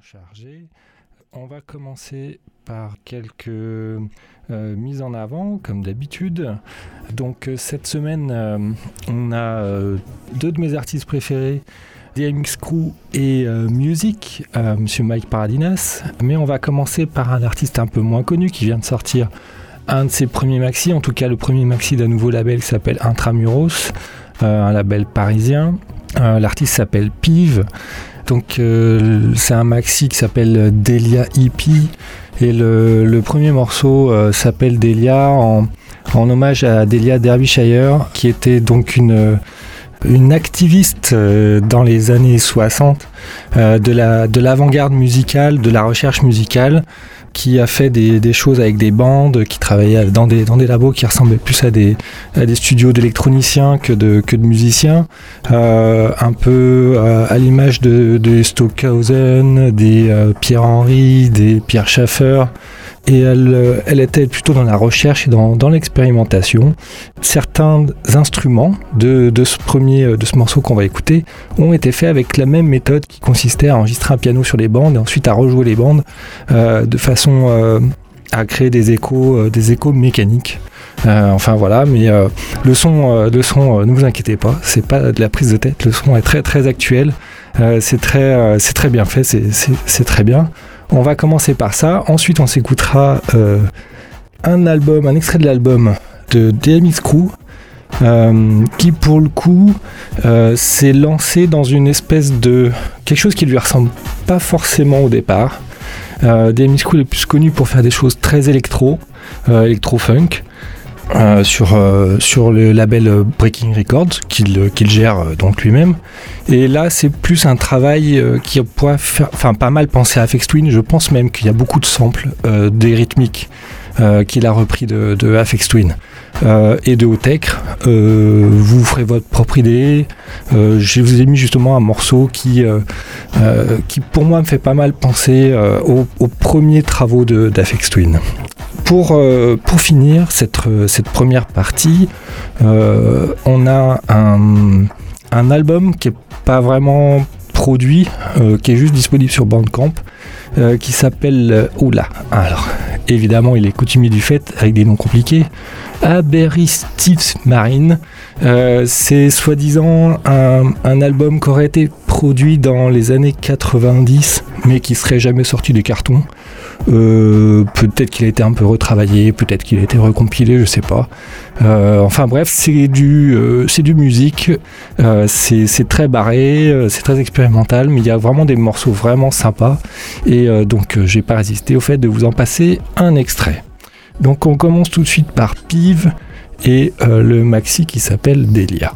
chargé. On va commencer par quelques euh, mises en avant, comme d'habitude. Donc euh, cette semaine, euh, on a deux de mes artistes préférés, DMX Crew et Music, Monsieur Mike Paradinas. Mais on va commencer par un artiste un peu moins connu qui vient de sortir un de ses premiers maxi, en tout cas le premier maxi d'un nouveau label qui s'appelle Intramuros, un label parisien. L'artiste s'appelle Pive. Donc euh, c'est un maxi qui s'appelle Delia Hippie et le, premier morceau euh, s'appelle Delia en, hommage à Delia Derbyshire qui était donc une activiste euh, dans les années 60 de l'avant-garde musicale, de la recherche musicale, qui a fait des, choses avec des bandes, qui travaillait dans des, dans des labos qui ressemblaient plus à des, à des studios d'électroniciens que de, que de musiciens, euh, un peu euh, à l'image de, de Stockhausen, des euh, Pierre Henry, des Pierre Schaeffer et elle, euh, elle, était plutôt dans la recherche et dans, dans l'expérimentation. Certains instruments de, de, ce premier, euh, de ce morceau qu'on va écouter ont été faits avec la même méthode qui consistait à enregistrer un piano sur les bandes et ensuite à rejouer les bandes euh, de façon euh, à créer des échos, euh, des échos mécaniques. enfin voilà, mais le son, le son, ne vous inquiétez pas, c'est pas de la prise de tête. Le son est très très actuel. c'est très, c'est très bien fait, c'est très bien. On va commencer par ça. Ensuite, on s'écoutera euh, un album, un extrait de l'album de DMX Crew. Euh, qui pour le coup euh, s'est lancé dans une espèce de quelque chose qui lui ressemble pas forcément au départ. DMX Crew est plus connu pour faire des choses très électro, électro-funk. Euh, sur, euh, sur le label euh, Breaking Records qu'il gère donc lui-même. Et là, c'est plus un travail qui pourrait faire, enfin, pas mal penser à Afex Twin. Je pense même qu'il y a beaucoup de samples des rythmiques qu'il a repris de, de Afex Twin. Et de Otech, vous ferez votre propre idée. je vous ai mis justement un morceau qui, pour moi me fait pas mal penser aux, premiers travaux d'Afex Twin. Pour, euh, finir cette, euh, première partie, euh, on a un, album qui n'est pas vraiment produit, qui est juste disponible sur Bandcamp, qui s'appelle Oula. Évidemment, il est coutumier du fait avec des noms compliqués. Aberistifs Marine. c'est soi-disant un, album qui aurait été produit dans les années 90, mais qui serait jamais sorti des cartons. Euh, peut-être qu'il a été un peu retravaillé, peut-être qu'il a été recompilé, je sais pas. Euh, enfin bref, c'est du, euh, du musique, c'est très barré, c'est très expérimental, mais il y a vraiment des morceaux vraiment sympas. Et donc j'ai pas résisté au fait de vous en passer un extrait. Donc on commence tout de suite par Pive et le maxi qui s'appelle Delia.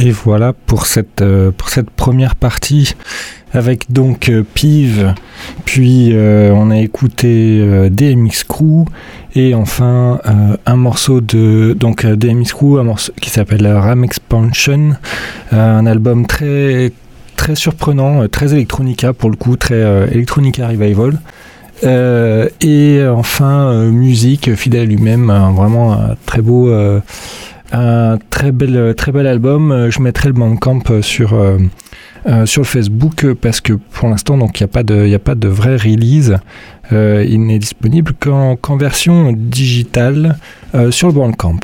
Et voilà pour cette, pour cette première partie avec donc Pive, puis on a écouté DMX Crew et enfin un morceau de donc DMX Crew, un morceau qui s'appelle Ram Expansion, un album très très surprenant, très electronica pour le coup, très electronica revival. Euh, et enfin, euh, musique, fidèle lui-même, vraiment très beau, euh, un très bel, très bel album. Je mettrai le Bandcamp sur, sur le Facebook parce que pour l'instant, donc il n'y a, pas de, a pas de release. il n'est disponible qu'en version digitale sur le Bandcamp.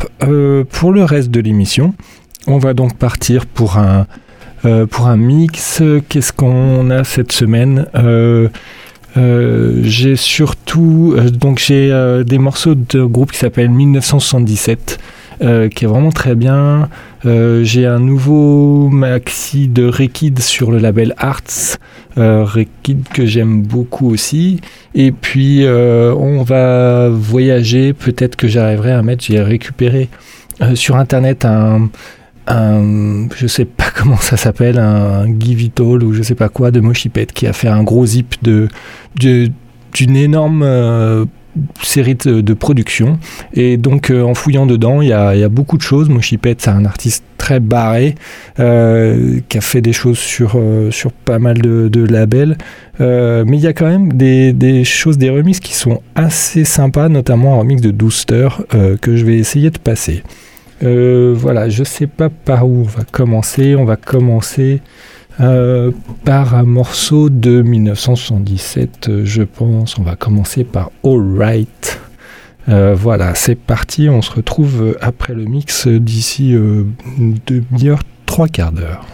pour le reste de l'émission, on va donc partir pour un, pour un mix. Qu'est-ce qu'on a cette semaine? Euh, j'ai surtout euh, donc j'ai euh, des morceaux de groupe qui s'appelle 1977 qui est vraiment très bien. j'ai un nouveau maxi de Rekid sur le label Arts, Rekid que j'aime beaucoup aussi. Et puis on va voyager, peut-être que j'arriverai à mettre, j'ai récupéré sur internet un, un, je sais pas comment ça s'appelle, un It All ou je sais pas quoi de Moshipet qui a fait un gros zip de, d'une énorme euh, série de, production. Et donc euh, en fouillant dedans, il y a, beaucoup de choses. Moshipet, c'est un artiste très barré euh, qui a fait des choses sur, sur pas mal de, labels. mais il y a quand même des, des, choses, des remixes qui sont assez sympas, notamment un remix de Dooster que je vais essayer de passer. Euh, voilà, je sais pas par où on va commencer. On va commencer euh, par un morceau de 1977, je pense. On va commencer par All Right. Euh, voilà, c'est parti. On se retrouve après le mix d'ici une demi-heure, trois quarts d'heure.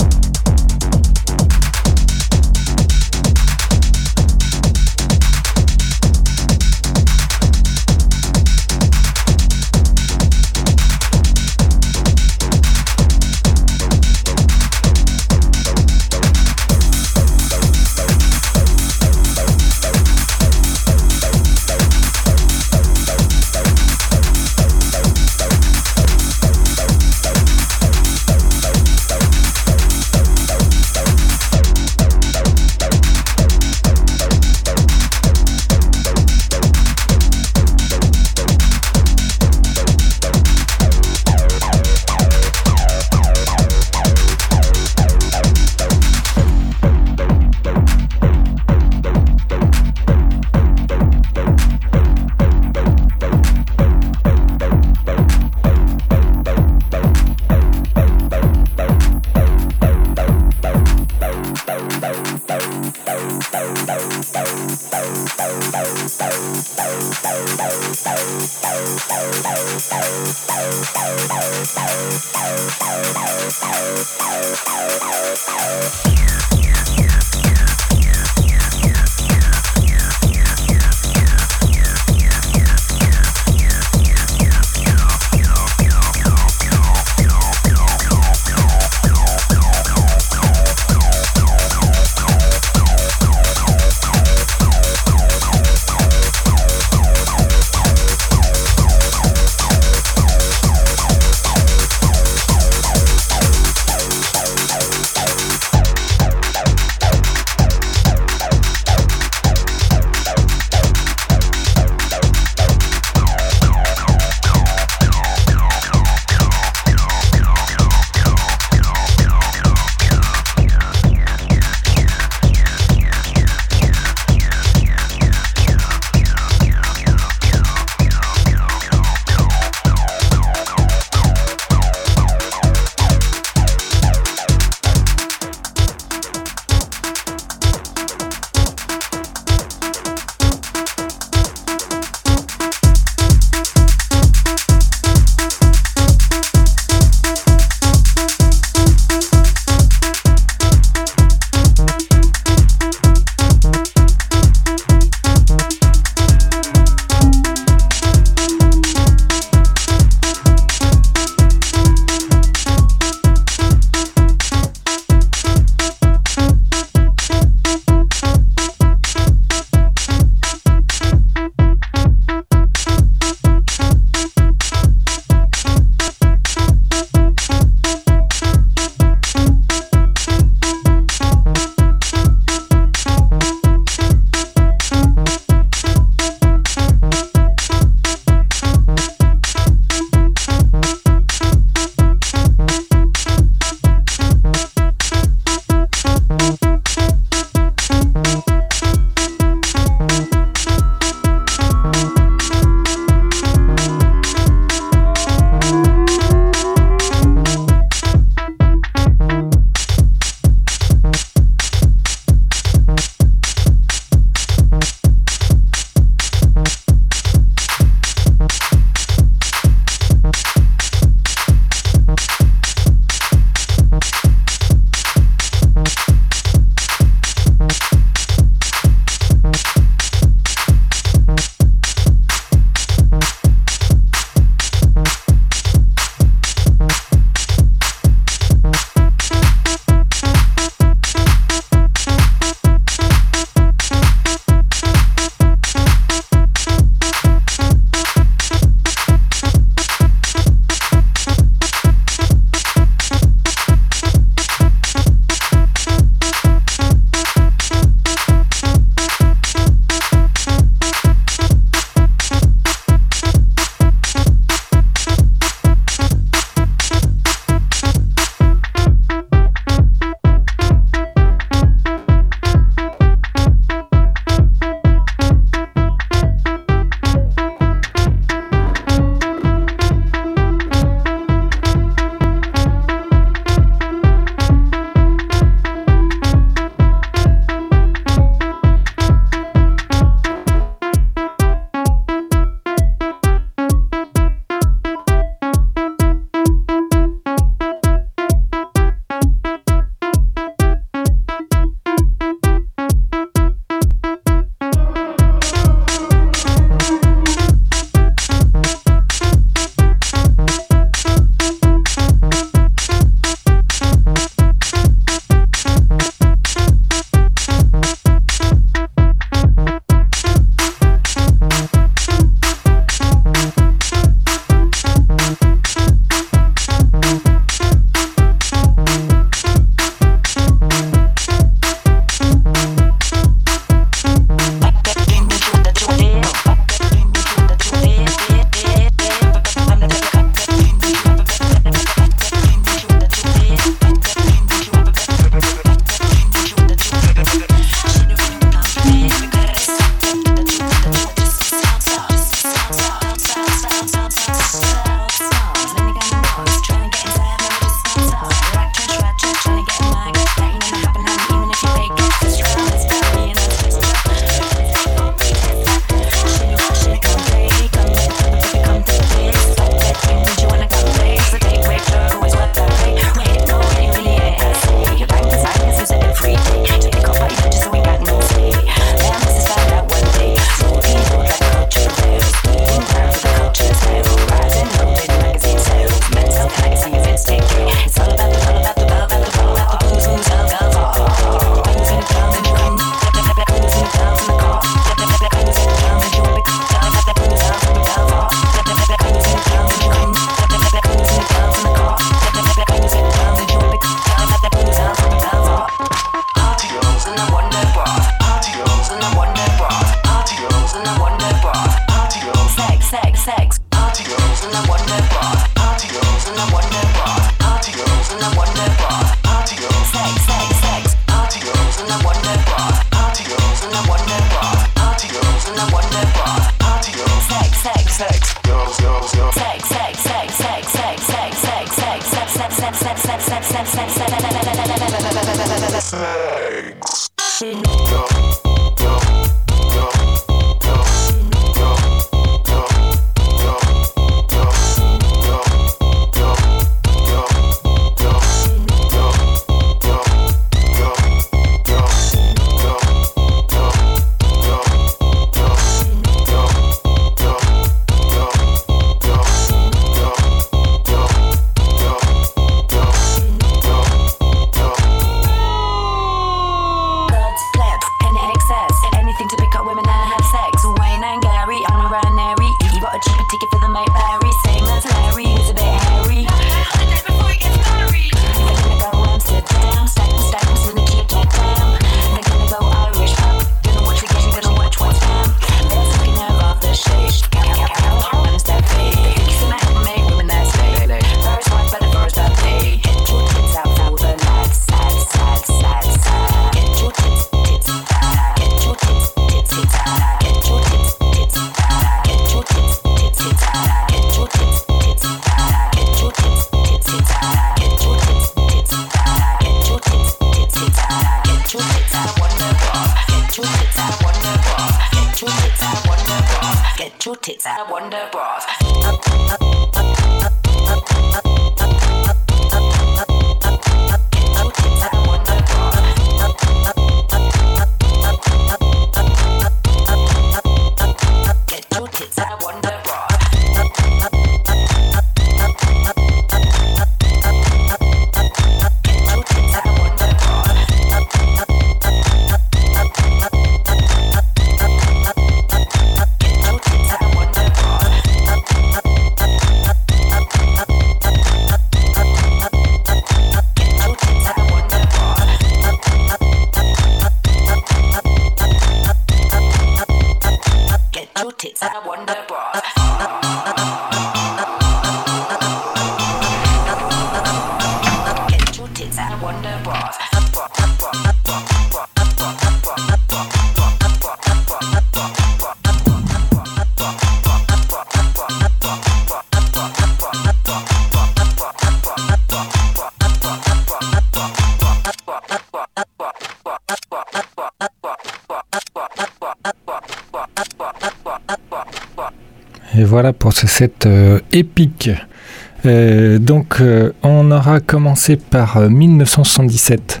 Euh, donc euh, on aura commencé par 1977,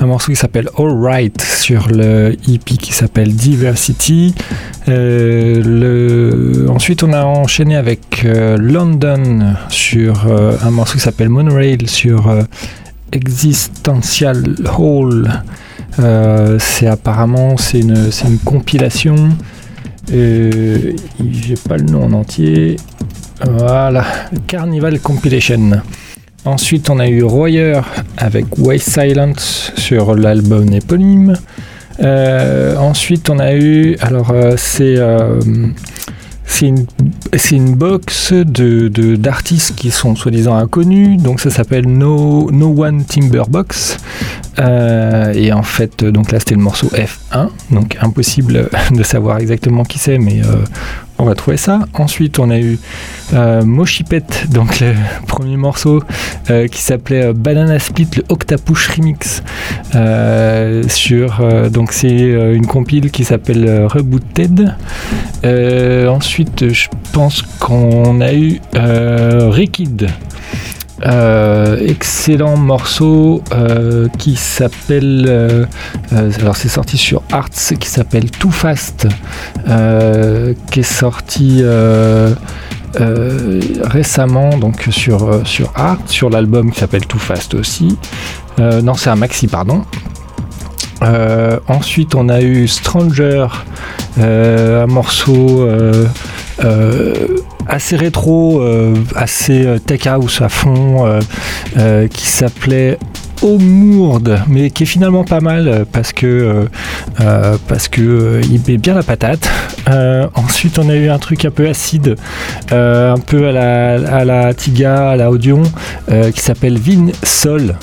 un morceau qui s'appelle All Right sur le EP qui s'appelle Diversity. Ensuite on a enchaîné avec London sur un morceau qui s'appelle Monorail sur Existential Hall. c'est apparemment c'est une, compilation euh, J'ai pas le nom en entier. Voilà, Carnival Compilation. Ensuite, on a eu Royer avec Waste Silence sur l'album éponyme. Euh, ensuite, on a eu, alors euh, c'est euh, c'est une, box d'artistes qui sont soi-disant inconnus, donc ça s'appelle no One Timber Box. Euh, et en fait, donc là c'était le morceau F1, donc impossible de savoir exactement qui c'est, mais euh, on va trouver ça. Ensuite, on a eu euh, Moshipet, donc le premier morceau euh, qui s'appelait euh, Banana Split, le Octapush Remix. sur, donc c'est une compile qui s'appelle Rebooted. ensuite, je pense qu'on a eu Rikid. Euh, excellent morceau euh, qui s'appelle euh, alors c'est sorti sur Arts qui s'appelle Too Fast qui est sorti récemment donc sur sur Art sur l'album qui s'appelle Too Fast aussi. Non c'est un maxi pardon. Ensuite on a eu Stranger un morceau assez rétro, euh, assez euh, tech house à fond, euh, qui s'appelait Mourde, mais qui est finalement pas mal parce que parce que il met bien la patate. ensuite, on a eu un truc un peu acide, un peu à la, à la Tiga, à la Audion, qui s'appelle Vin Sol.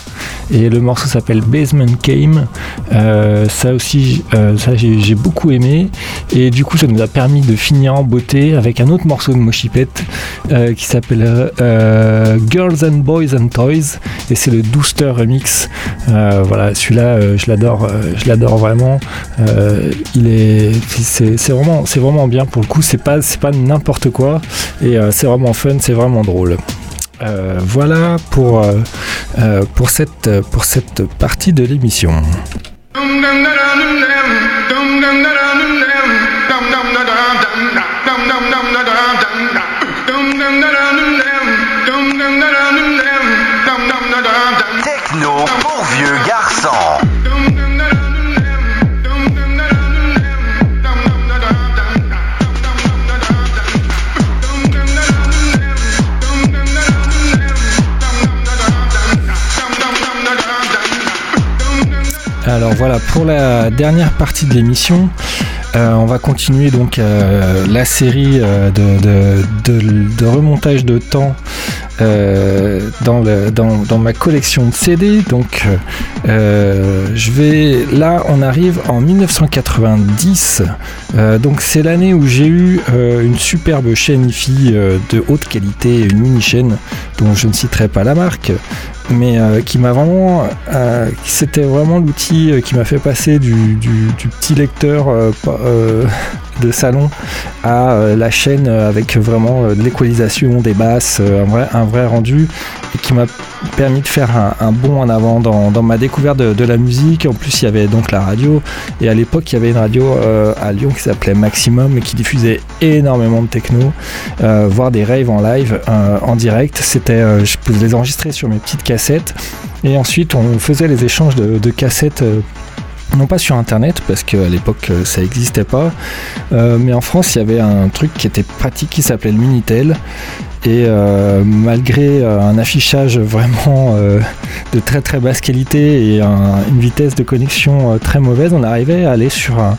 Et le morceau s'appelle Basement Game. Euh, ça aussi, euh, ça j'ai beaucoup aimé. Et du coup, ça nous a permis de finir en beauté avec un autre morceau de Moshipet euh, qui s'appelle Girls and Boys and Toys. Et c'est le Dooster Remix. Voilà, celui-là, je l'adore, je l'adore vraiment. il est, c'est vraiment, c'est vraiment bien pour le coup. C'est pas, c'est pas n'importe quoi. Et c'est vraiment fun, c'est vraiment drôle. Euh, voilà pour, euh, euh, pour, cette, pour cette partie de l'émission. Techno pour Alors voilà, pour la dernière partie de l'émission, euh, on va continuer donc euh, la série euh, de, remontage de temps dans, dans, ma collection de CD. Donc je vais là, on arrive en 1990. donc c'est l'année où j'ai eu une superbe chaîne IFI de haute qualité, une mini chaîne dont je ne citerai pas la marque, mais euh, qui m'a vraiment. Euh, c'était vraiment l'outil euh, qui m'a fait passer du, petit lecteur de salon à euh, la chaîne avec vraiment de l'équalisation, des basses, un vrai, un rendu et qui m'a permis de faire un, bond en avant dans, ma découverte de, la musique. En plus, il y avait donc la radio et à l'époque, il y avait une radio à Lyon qui s'appelait Maximum et qui diffusait énormément de techno, voire des raves en live, en direct. C'était, je pouvais les enregistrer sur mes petites cassettes et ensuite, on faisait les échanges de, cassettes. Euh, non pas sur internet parce qu'à l'époque euh, ça n'existait pas, euh, mais en France il y avait un truc qui était pratique qui s'appelait le Minitel. Et malgré un affichage vraiment de très très basse qualité et une vitesse de connexion très mauvaise, on arrivait à aller sur un,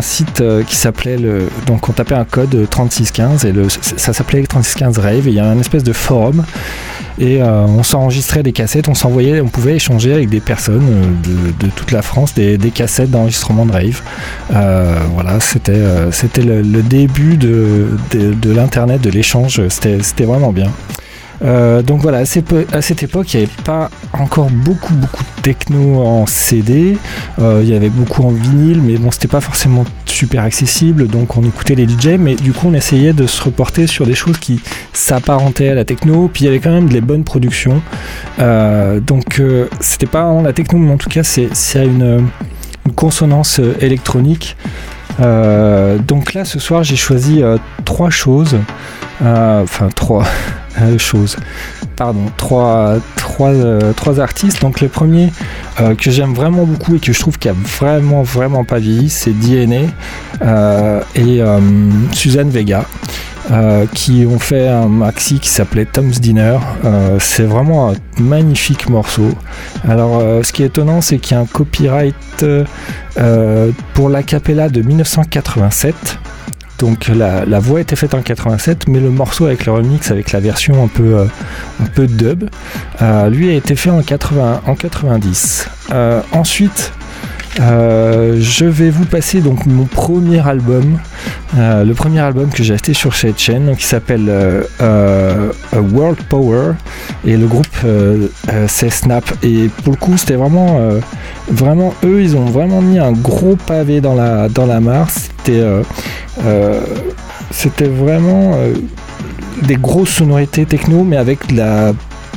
site qui s'appelait le. Donc on tapait un code 3615 et ça s'appelait 3615 Rave et il y a un espèce de forum et euh, on s'enregistrait des cassettes, on s'envoyait, on pouvait échanger avec des personnes euh, de, toute la France des, cassettes d'enregistrement de rave. Euh, voilà, c'était le, début de l'internet, de l'échange, c'était vraiment bien. Euh, donc voilà, à, cette époque, il n'y avait pas encore beaucoup, beaucoup de techno en CD. Euh, il y avait beaucoup en vinyle, mais bon, c'était pas forcément super accessible. Donc on écoutait les DJ, mais du coup, on essayait de se reporter sur des choses qui s'apparentaient à la techno. Puis il y avait quand même des bonnes productions. Euh, donc c'était pas la techno, mais en tout cas, c'est à une, une, consonance électronique. Donc là, ce soir, j'ai choisi trois choses. Enfin, trois. Euh, chose. Pardon, euh, trois artistes. Donc le premier euh, que j'aime vraiment beaucoup et que je trouve qu'il a vraiment vraiment pas vieilli, c'est DNA et Suzanne Vega. qui ont fait un maxi qui s'appelait Tom's Dinner. c'est vraiment un magnifique morceau. Alors, ce qui est étonnant, c'est qu'il y a un copyright pour l'acapella de 1987. Donc la, la, voix était faite en 87, mais le morceau avec le remix, avec la version un peu, euh, dub, euh, lui a été fait en, 80, en 90. Euh, ensuite, je vais vous passer donc mon premier album, le premier album que j'ai acheté sur cette chaîne, qui s'appelle World Power, et le groupe c'est Snap. Et pour le coup, c'était vraiment, vraiment eux, ils ont vraiment mis un gros pavé dans la, dans la mare. C'était c'était vraiment euh, des grosses sonorités techno, mais avec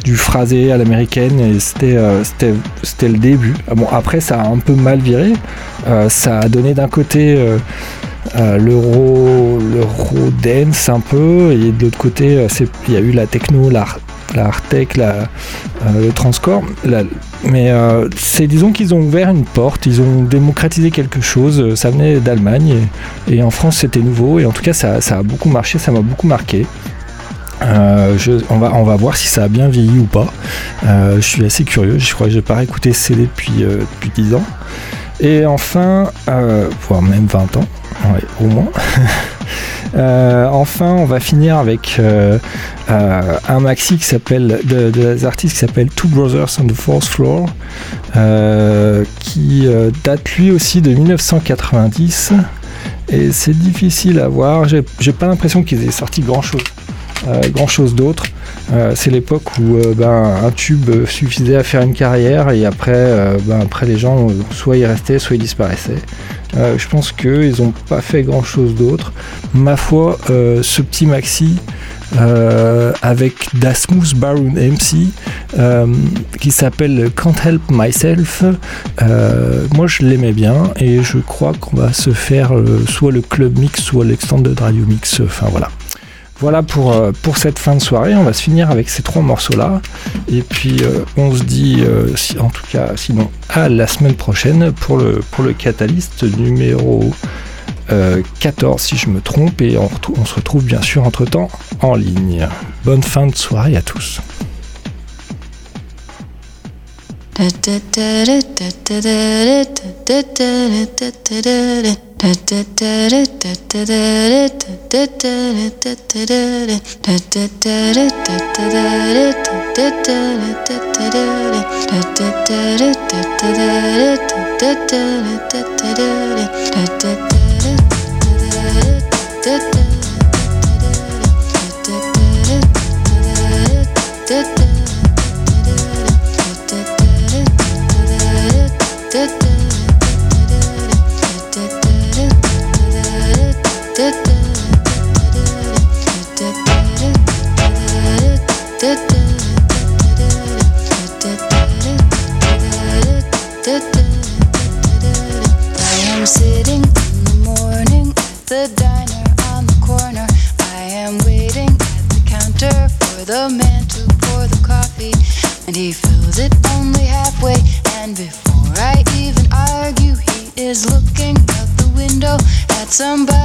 du phrasé à l'américaine et c'était euh, le début. Ah après ça a un peu mal viré. ça a donné d'un côté l'euro l'euro dance un peu et de l'autre côté il y a eu la techno, l'art la Artec, euh, le Transcorp. mais euh, c'est disons qu'ils ont ouvert une porte, ils ont démocratisé quelque chose. Euh, ça venait d'Allemagne et, en France c'était nouveau et en tout cas ça, a beaucoup marché, ça m'a beaucoup marqué. on, va, on va voir si ça a bien vieilli ou pas. je suis assez curieux, je crois que j'ai pas écouté ce CD depuis, depuis 10 ans. Et enfin, voire même 20 ans, au moins. enfin, on va finir avec euh, un maxi qui de, de artistes qui s'appelle Two Brothers on the Fourth Floor, euh, qui euh, date lui aussi de 1990 et c'est difficile à voir. J'ai pas l'impression qu'ils aient sorti grand chose, grand chose d'autre. C'est l'époque où ben, un tube suffisait à faire une carrière et après, ben, après les gens soit ils restaient, soit ils disparaissaient. je pense qu'ils n'ont pas fait grand chose d'autre. Ma foi, ce petit maxi, euh, avec Dasmus Baron MC euh, qui s'appelle Can't Help Myself. Euh, moi je l'aimais bien et je crois qu'on va se faire soit le club mix soit l'extended radio mix. Enfin voilà. Voilà pour, pour cette fin de soirée. On va se finir avec ces trois morceaux-là. Et puis on se dit, en tout cas, sinon, à la semaine prochaine pour le, pour le Catalyst numéro 14 euh, si je me trompe et on, on se retrouve bien sûr entre temps en ligne. Bonne fin de soirée à tous. Da da the man to pour the coffee, and he fills it only halfway. And before I even argue, he is looking out the window at somebody.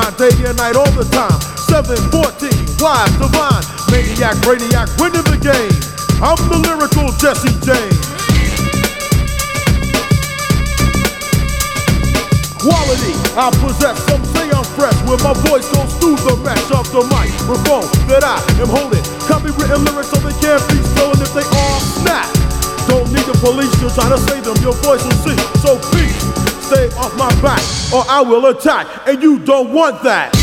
Mind day and night all the time. 714, wise, divine, maniac, brainiac, winning the game. I'm the lyrical Jesse James. Quality, I possess. Some say I'm fresh when my voice goes through the mesh of the microphone that I am holding. Copywritten lyrics so they can't be stolen if they are snap. Don't need the police to try to save them. Your voice will see. So peace, stay off my back or I will attack, and you don't want that.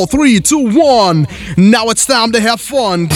Four, three, two, one. Now it's time to have fun.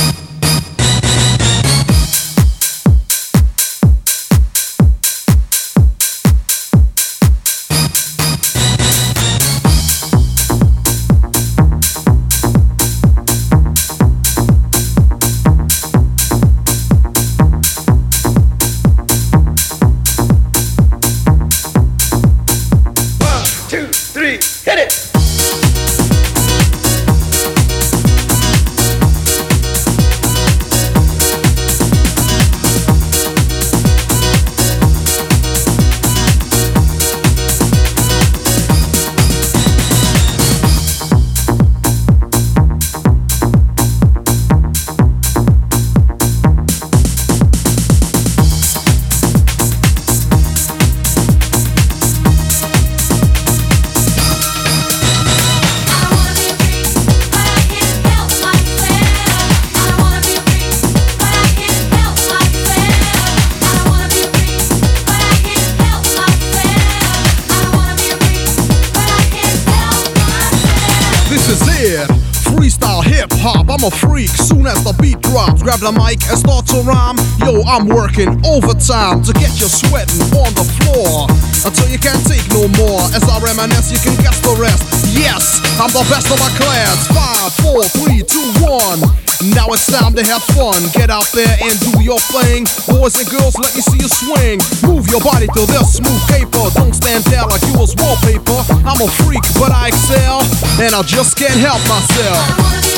Soon as the beat drops, grab the mic and start to rhyme. Yo, I'm working overtime to get you sweating on the floor until you can't take no more. As I reminisce, you can guess the rest. Yes, I'm the best of my class. Five, four, three, two, one. Now it's time to have fun. Get out there and do your thing. Boys and girls, let me see you swing. Move your body to this smooth paper. Don't stand there like you was wallpaper. I'm a freak, but I excel. And I just can't help myself.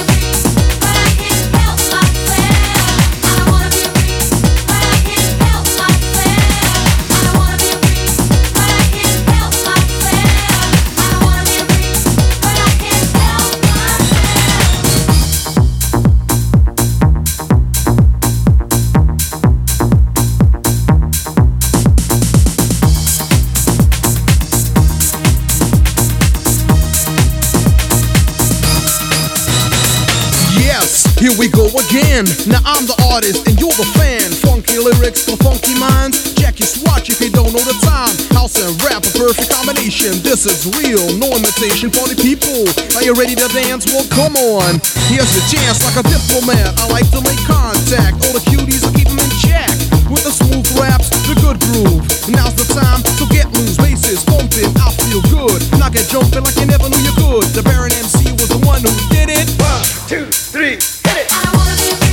Again. Now I'm the artist and you're the fan. Funky lyrics for funky minds. Your swatch if you don't know the time. House and rap, a perfect combination. This is real, no imitation for the people. Are you ready to dance? Well, come on. Here's your chance, like a diplomat. I like to make contact. All the cuties, I keep them in check. The smooth raps, the good groove. Now's the time, to get loose, bases pumping. I feel good, Now get jumping like you never knew you could. The Baron MC was the one who did it. One, two, three, hit it.